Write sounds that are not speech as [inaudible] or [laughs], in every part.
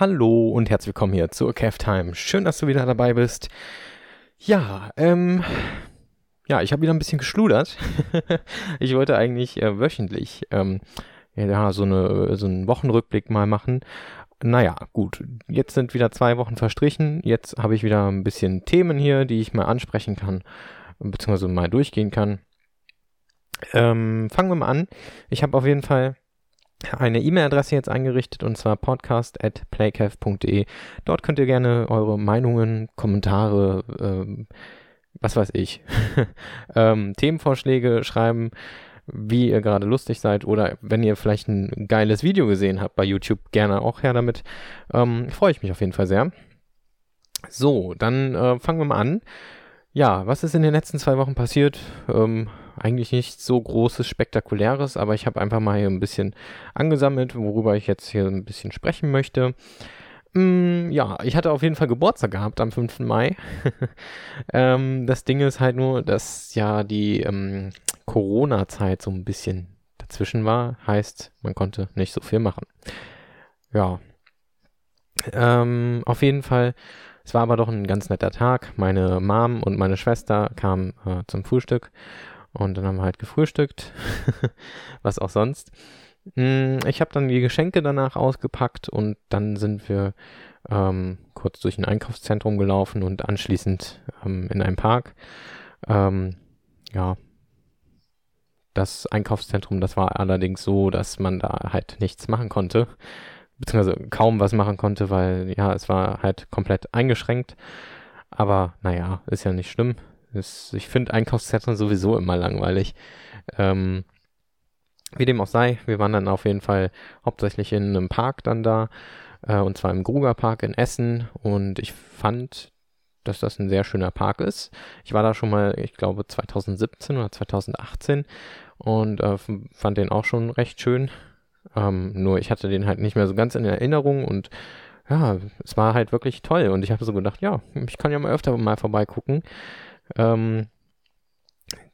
Hallo und herzlich willkommen hier zur Time. Schön, dass du wieder dabei bist. Ja, ähm, ja, ich habe wieder ein bisschen geschludert. [laughs] ich wollte eigentlich äh, wöchentlich ähm, ja, so, eine, so einen Wochenrückblick mal machen. Naja, gut, jetzt sind wieder zwei Wochen verstrichen. Jetzt habe ich wieder ein bisschen Themen hier, die ich mal ansprechen kann, beziehungsweise mal durchgehen kann. Ähm, fangen wir mal an. Ich habe auf jeden Fall eine E-Mail-Adresse jetzt eingerichtet und zwar podcast.playcaf.de. Dort könnt ihr gerne eure Meinungen, Kommentare, ähm, was weiß ich, [laughs] ähm, Themenvorschläge schreiben, wie ihr gerade lustig seid oder wenn ihr vielleicht ein geiles Video gesehen habt bei YouTube, gerne auch her damit. Ähm, Freue ich mich auf jeden Fall sehr. So, dann äh, fangen wir mal an. Ja, was ist in den letzten zwei Wochen passiert? Ähm, eigentlich nichts so großes, spektakuläres, aber ich habe einfach mal hier ein bisschen angesammelt, worüber ich jetzt hier ein bisschen sprechen möchte. Mm, ja, ich hatte auf jeden Fall Geburtstag gehabt am 5. Mai. [laughs] ähm, das Ding ist halt nur, dass ja die ähm, Corona-Zeit so ein bisschen dazwischen war. Heißt, man konnte nicht so viel machen. Ja. Ähm, auf jeden Fall es war aber doch ein ganz netter Tag. Meine Mom und meine Schwester kamen äh, zum Frühstück und dann haben wir halt gefrühstückt, [laughs] was auch sonst. Mm, ich habe dann die Geschenke danach ausgepackt und dann sind wir ähm, kurz durch ein Einkaufszentrum gelaufen und anschließend ähm, in einen Park. Ähm, ja, das Einkaufszentrum, das war allerdings so, dass man da halt nichts machen konnte beziehungsweise kaum was machen konnte, weil ja, es war halt komplett eingeschränkt. Aber naja, ist ja nicht schlimm. Ist, ich finde Einkaufszentren sowieso immer langweilig. Ähm, wie dem auch sei, wir waren dann auf jeden Fall hauptsächlich in einem Park dann da, äh, und zwar im Gruger Park in Essen. Und ich fand, dass das ein sehr schöner Park ist. Ich war da schon mal, ich glaube 2017 oder 2018 und äh, fand den auch schon recht schön. Ähm, nur ich hatte den halt nicht mehr so ganz in Erinnerung und ja, es war halt wirklich toll. Und ich habe so gedacht, ja, ich kann ja mal öfter mal vorbeigucken. Ähm,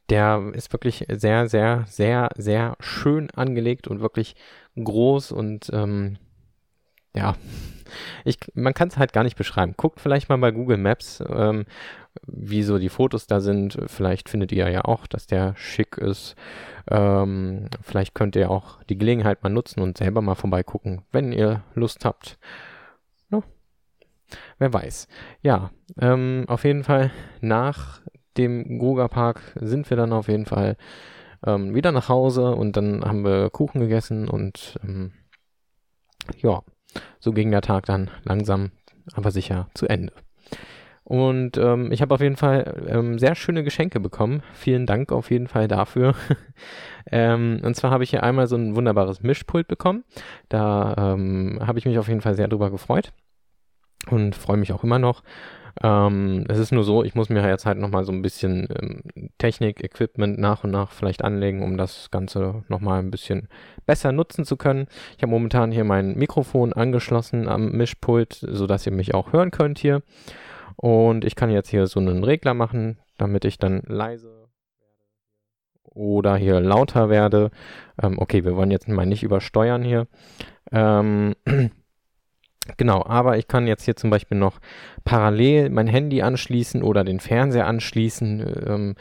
der ist wirklich sehr, sehr, sehr, sehr schön angelegt und wirklich groß und ähm, ja, ich, man kann es halt gar nicht beschreiben. Guckt vielleicht mal bei Google Maps, ähm, wie so die Fotos da sind. Vielleicht findet ihr ja auch, dass der schick ist. Ähm, vielleicht könnt ihr auch die Gelegenheit mal nutzen und selber mal vorbeigucken, wenn ihr Lust habt. No? Wer weiß. Ja, ähm, auf jeden Fall nach dem Goga Park sind wir dann auf jeden Fall ähm, wieder nach Hause und dann haben wir Kuchen gegessen und ähm, ja, so ging der Tag dann langsam, aber sicher zu Ende. Und ähm, ich habe auf jeden Fall ähm, sehr schöne Geschenke bekommen. Vielen Dank auf jeden Fall dafür. [laughs] ähm, und zwar habe ich hier einmal so ein wunderbares Mischpult bekommen. Da ähm, habe ich mich auf jeden Fall sehr drüber gefreut und freue mich auch immer noch. Ähm, es ist nur so, ich muss mir jetzt halt nochmal so ein bisschen ähm, Technik, Equipment nach und nach vielleicht anlegen, um das Ganze nochmal ein bisschen besser nutzen zu können. Ich habe momentan hier mein Mikrofon angeschlossen am Mischpult, sodass ihr mich auch hören könnt hier. Und ich kann jetzt hier so einen Regler machen, damit ich dann leise oder hier lauter werde. Ähm, okay, wir wollen jetzt mal nicht übersteuern hier. Ähm, [clears throat] genau, aber ich kann jetzt hier zum Beispiel noch parallel mein Handy anschließen oder den Fernseher anschließen. Ähm,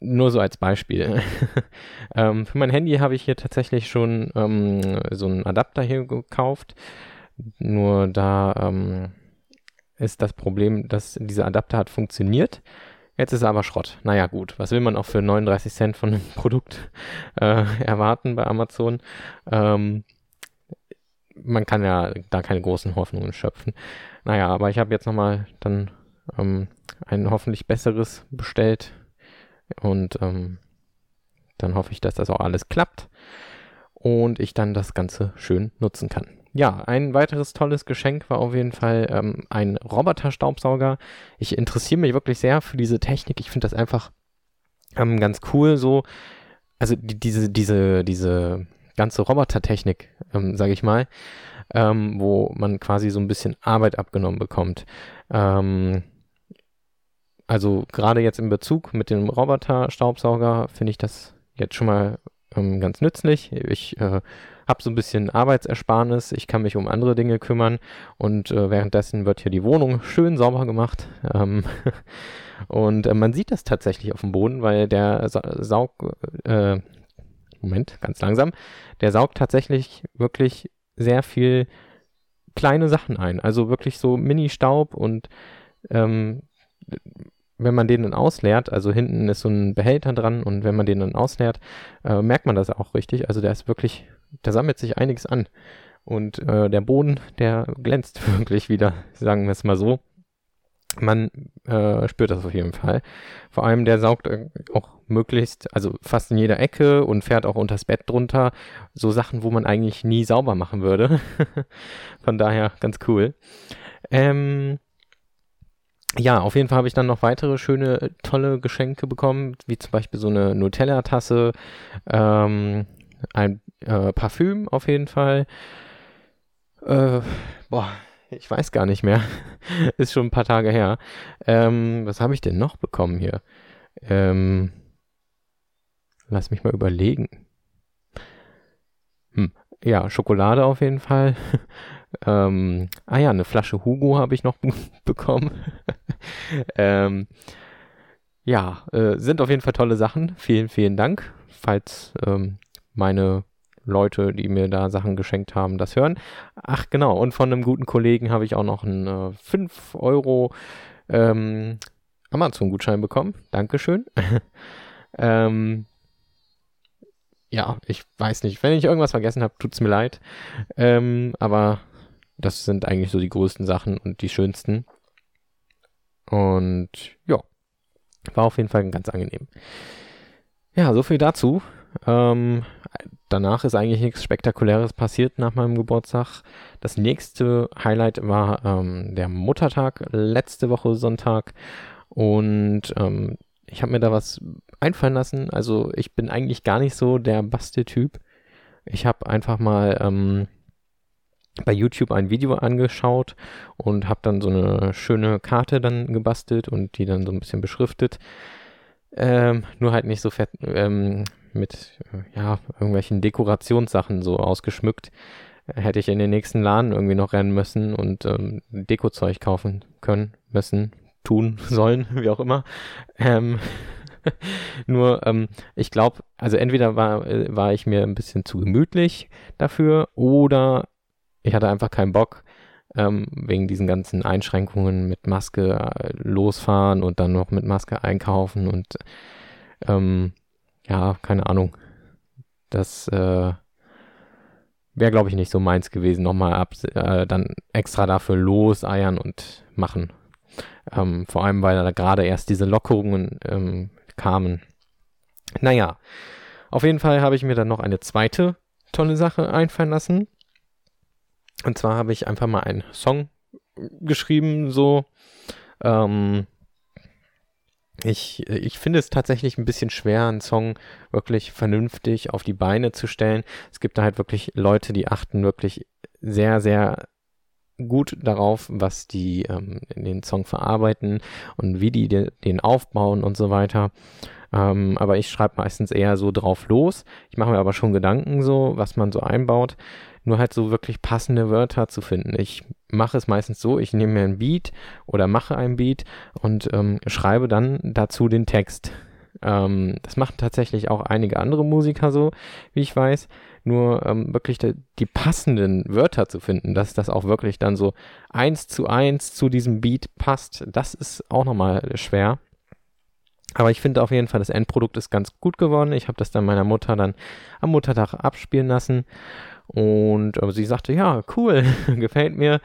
nur so als Beispiel. [laughs] ähm, für mein Handy habe ich hier tatsächlich schon ähm, so einen Adapter hier gekauft. Nur da ähm, ist das Problem, dass dieser Adapter hat funktioniert. Jetzt ist er aber Schrott. Naja, gut. Was will man auch für 39 Cent von einem [laughs] Produkt äh, erwarten bei Amazon? Ähm, man kann ja da keine großen Hoffnungen schöpfen. Naja, aber ich habe jetzt nochmal dann ähm, ein hoffentlich besseres bestellt. Und ähm, dann hoffe ich, dass das auch alles klappt und ich dann das Ganze schön nutzen kann. Ja, ein weiteres tolles Geschenk war auf jeden Fall ähm, ein Roboter-Staubsauger. Ich interessiere mich wirklich sehr für diese Technik. Ich finde das einfach ähm, ganz cool so. Also die, diese, diese, diese ganze Robotertechnik, ähm, sage ich mal, ähm, wo man quasi so ein bisschen Arbeit abgenommen bekommt. Ähm, also gerade jetzt in Bezug mit dem Roboter-Staubsauger finde ich das jetzt schon mal ähm, ganz nützlich. Ich äh, habe so ein bisschen Arbeitsersparnis, ich kann mich um andere Dinge kümmern und äh, währenddessen wird hier die Wohnung schön sauber gemacht. Ähm [laughs] und äh, man sieht das tatsächlich auf dem Boden, weil der Sa Saug, äh, Moment, ganz langsam, der saugt tatsächlich wirklich sehr viel kleine Sachen ein. Also wirklich so Mini-Staub und ähm, wenn man den dann ausleert, also hinten ist so ein Behälter dran und wenn man den dann ausleert, äh, merkt man das auch richtig. Also der ist wirklich, da sammelt sich einiges an. Und äh, der Boden, der glänzt [laughs] wirklich wieder, sagen wir es mal so. Man äh, spürt das auf jeden Fall. Vor allem der saugt äh, auch möglichst, also fast in jeder Ecke und fährt auch unters Bett drunter. So Sachen, wo man eigentlich nie sauber machen würde. [laughs] Von daher ganz cool. Ähm, ja, auf jeden Fall habe ich dann noch weitere schöne, tolle Geschenke bekommen, wie zum Beispiel so eine Nutella-Tasse, ähm, ein äh, Parfüm auf jeden Fall. Äh, boah, ich weiß gar nicht mehr. [laughs] Ist schon ein paar Tage her. Ähm, was habe ich denn noch bekommen hier? Ähm, lass mich mal überlegen. Hm, ja, Schokolade auf jeden Fall. [laughs] ähm, ah ja, eine Flasche Hugo habe ich noch [laughs] bekommen. ähm, ja, äh, sind auf jeden Fall tolle Sachen. Vielen, vielen Dank. Falls ähm, meine Leute, die mir da Sachen geschenkt haben, das hören. Ach genau, und von einem guten Kollegen habe ich auch noch einen äh, 5 Euro ähm, Amazon-Gutschein bekommen. Dankeschön. [laughs] ähm, ja, ich weiß nicht. Wenn ich irgendwas vergessen habe, tut es mir leid. Ähm, aber das sind eigentlich so die größten Sachen und die schönsten. Und ja, war auf jeden Fall ganz angenehm. Ja, so viel dazu. Ähm, danach ist eigentlich nichts Spektakuläres passiert nach meinem Geburtstag. Das nächste Highlight war ähm, der Muttertag letzte Woche Sonntag. Und ähm, ich habe mir da was einfallen lassen. Also ich bin eigentlich gar nicht so der Basteltyp. Ich habe einfach mal ähm, bei YouTube ein Video angeschaut und habe dann so eine schöne Karte dann gebastelt und die dann so ein bisschen beschriftet. Ähm, nur halt nicht so fett, ähm, mit äh, ja, irgendwelchen Dekorationssachen so ausgeschmückt. Hätte ich in den nächsten Laden irgendwie noch rennen müssen und ähm, Dekozeug kaufen können, müssen, tun [laughs] sollen, wie auch immer. Ähm, [laughs] nur, ähm, ich glaube, also entweder war, äh, war ich mir ein bisschen zu gemütlich dafür oder ich hatte einfach keinen Bock, ähm, wegen diesen ganzen Einschränkungen mit Maske äh, losfahren und dann noch mit Maske einkaufen und ähm, ja, keine Ahnung. Das äh, wäre, glaube ich, nicht so meins gewesen, nochmal ab, äh, dann extra dafür loseiern und machen. Ähm, vor allem, weil da gerade erst diese Lockerungen ähm, kamen. Naja, auf jeden Fall habe ich mir dann noch eine zweite tolle Sache einfallen lassen. Und zwar habe ich einfach mal einen Song geschrieben, so. Ähm, ich, ich finde es tatsächlich ein bisschen schwer, einen Song wirklich vernünftig auf die Beine zu stellen. Es gibt da halt wirklich Leute, die achten wirklich sehr, sehr gut darauf, was die ähm, in den Song verarbeiten und wie die den aufbauen und so weiter. Ähm, aber ich schreibe meistens eher so drauf los. Ich mache mir aber schon Gedanken so, was man so einbaut nur halt so wirklich passende Wörter zu finden. Ich mache es meistens so, ich nehme mir ein Beat oder mache ein Beat und ähm, schreibe dann dazu den Text. Ähm, das machen tatsächlich auch einige andere Musiker so, wie ich weiß. Nur ähm, wirklich die, die passenden Wörter zu finden, dass das auch wirklich dann so eins zu eins zu diesem Beat passt, das ist auch nochmal schwer. Aber ich finde auf jeden Fall, das Endprodukt ist ganz gut geworden. Ich habe das dann meiner Mutter dann am Muttertag abspielen lassen und äh, sie sagte, ja, cool, [laughs] gefällt mir.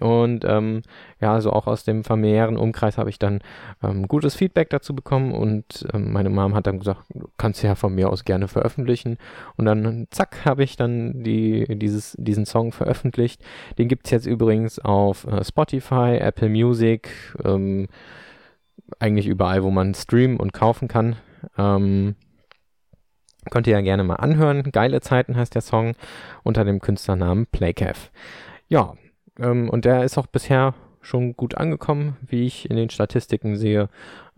Und ähm, ja, also auch aus dem familiären Umkreis habe ich dann ähm, gutes Feedback dazu bekommen und ähm, meine Mom hat dann gesagt, du kannst ja von mir aus gerne veröffentlichen. Und dann zack, habe ich dann die, dieses, diesen Song veröffentlicht. Den gibt es jetzt übrigens auf äh, Spotify, Apple Music, ähm, eigentlich überall, wo man streamen und kaufen kann. Ähm, Könnt ihr ja gerne mal anhören. Geile Zeiten heißt der Song unter dem Künstlernamen Playcaf. Ja, ähm, und der ist auch bisher schon gut angekommen, wie ich in den Statistiken sehe.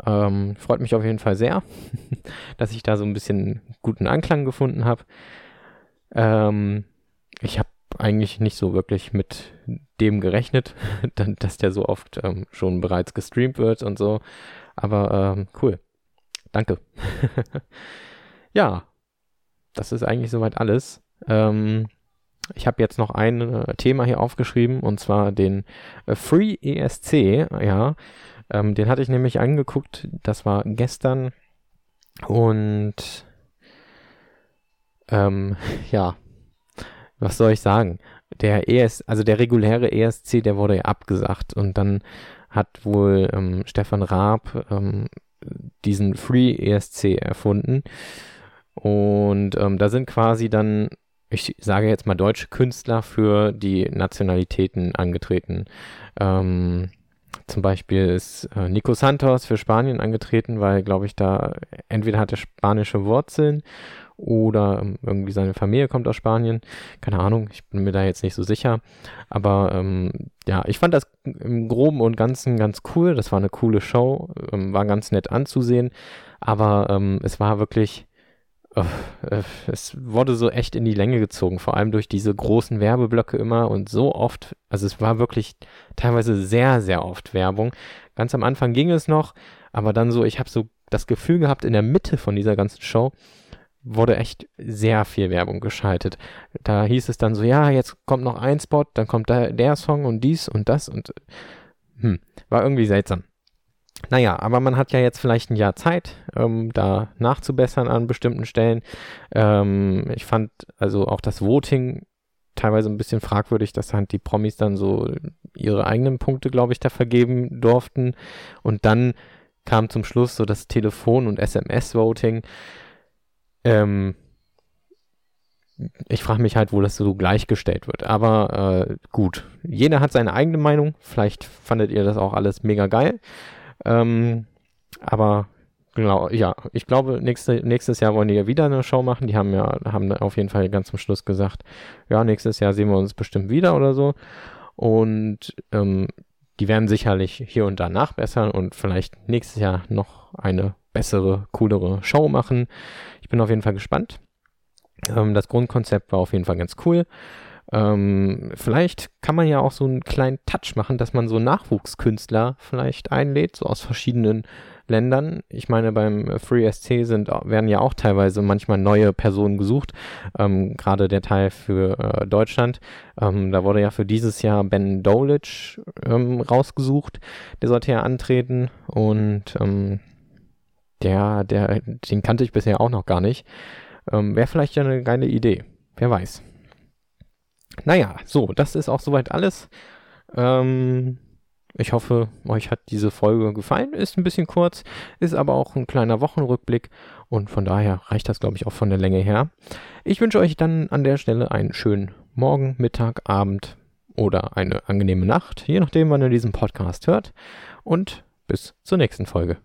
Ähm, freut mich auf jeden Fall sehr, [laughs] dass ich da so ein bisschen guten Anklang gefunden habe. Ähm, ich habe eigentlich nicht so wirklich mit dem gerechnet, [laughs] dass der so oft ähm, schon bereits gestreamt wird und so. Aber ähm, cool. Danke. [laughs] ja, das ist eigentlich soweit alles. Ähm, ich habe jetzt noch ein äh, Thema hier aufgeschrieben und zwar den äh, Free ESC. Ja, ähm, den hatte ich nämlich angeguckt. Das war gestern und ähm, [laughs] ja, was soll ich sagen? Der ES, also der reguläre ESC, der wurde ja abgesagt und dann hat wohl ähm, Stefan Raab ähm, diesen Free ESC erfunden. Und ähm, da sind quasi dann, ich sage jetzt mal deutsche Künstler für die Nationalitäten angetreten. Ähm, zum Beispiel ist äh, Nico Santos für Spanien angetreten, weil, glaube ich, da entweder hat er spanische Wurzeln oder ähm, irgendwie seine Familie kommt aus Spanien. Keine Ahnung, ich bin mir da jetzt nicht so sicher. Aber ähm, ja, ich fand das im Groben und Ganzen ganz cool. Das war eine coole Show, ähm, war ganz nett anzusehen. Aber ähm, es war wirklich äh, es wurde so echt in die Länge gezogen, vor allem durch diese großen Werbeblöcke immer und so oft, also es war wirklich teilweise sehr, sehr oft Werbung. Ganz am Anfang ging es noch, aber dann so, ich habe so das Gefühl gehabt, in der Mitte von dieser ganzen Show wurde echt sehr viel Werbung geschaltet. Da hieß es dann so, ja, jetzt kommt noch ein Spot, dann kommt da der Song und dies und das und hm, war irgendwie seltsam. Naja, aber man hat ja jetzt vielleicht ein Jahr Zeit, ähm, da nachzubessern an bestimmten Stellen. Ähm, ich fand also auch das Voting teilweise ein bisschen fragwürdig, dass halt die Promis dann so ihre eigenen Punkte, glaube ich, da vergeben durften. Und dann kam zum Schluss so das Telefon- und SMS-Voting. Ähm, ich frage mich halt, wo das so gleichgestellt wird. Aber äh, gut, jeder hat seine eigene Meinung. Vielleicht fandet ihr das auch alles mega geil. Ähm, aber genau, ja, ich glaube, nächste, nächstes Jahr wollen die ja wieder eine Show machen. Die haben ja, haben auf jeden Fall ganz zum Schluss gesagt, ja, nächstes Jahr sehen wir uns bestimmt wieder oder so. Und ähm, die werden sicherlich hier und da nachbessern und vielleicht nächstes Jahr noch eine bessere, coolere Show machen. Ich bin auf jeden Fall gespannt. Ähm, das Grundkonzept war auf jeden Fall ganz cool. Ähm, vielleicht kann man ja auch so einen kleinen Touch machen, dass man so Nachwuchskünstler vielleicht einlädt, so aus verschiedenen Ländern. Ich meine, beim FreeSC sind, werden ja auch teilweise manchmal neue Personen gesucht. Ähm, Gerade der Teil für äh, Deutschland. Ähm, da wurde ja für dieses Jahr Ben Dolic ähm, rausgesucht. Der sollte ja antreten und ähm, der, der, den kannte ich bisher auch noch gar nicht. Ähm, Wäre vielleicht ja eine geile Idee. Wer weiß. Naja, so, das ist auch soweit alles. Ähm, ich hoffe, euch hat diese Folge gefallen. Ist ein bisschen kurz, ist aber auch ein kleiner Wochenrückblick und von daher reicht das, glaube ich, auch von der Länge her. Ich wünsche euch dann an der Stelle einen schönen Morgen, Mittag, Abend oder eine angenehme Nacht, je nachdem, wann ihr diesen Podcast hört. Und bis zur nächsten Folge.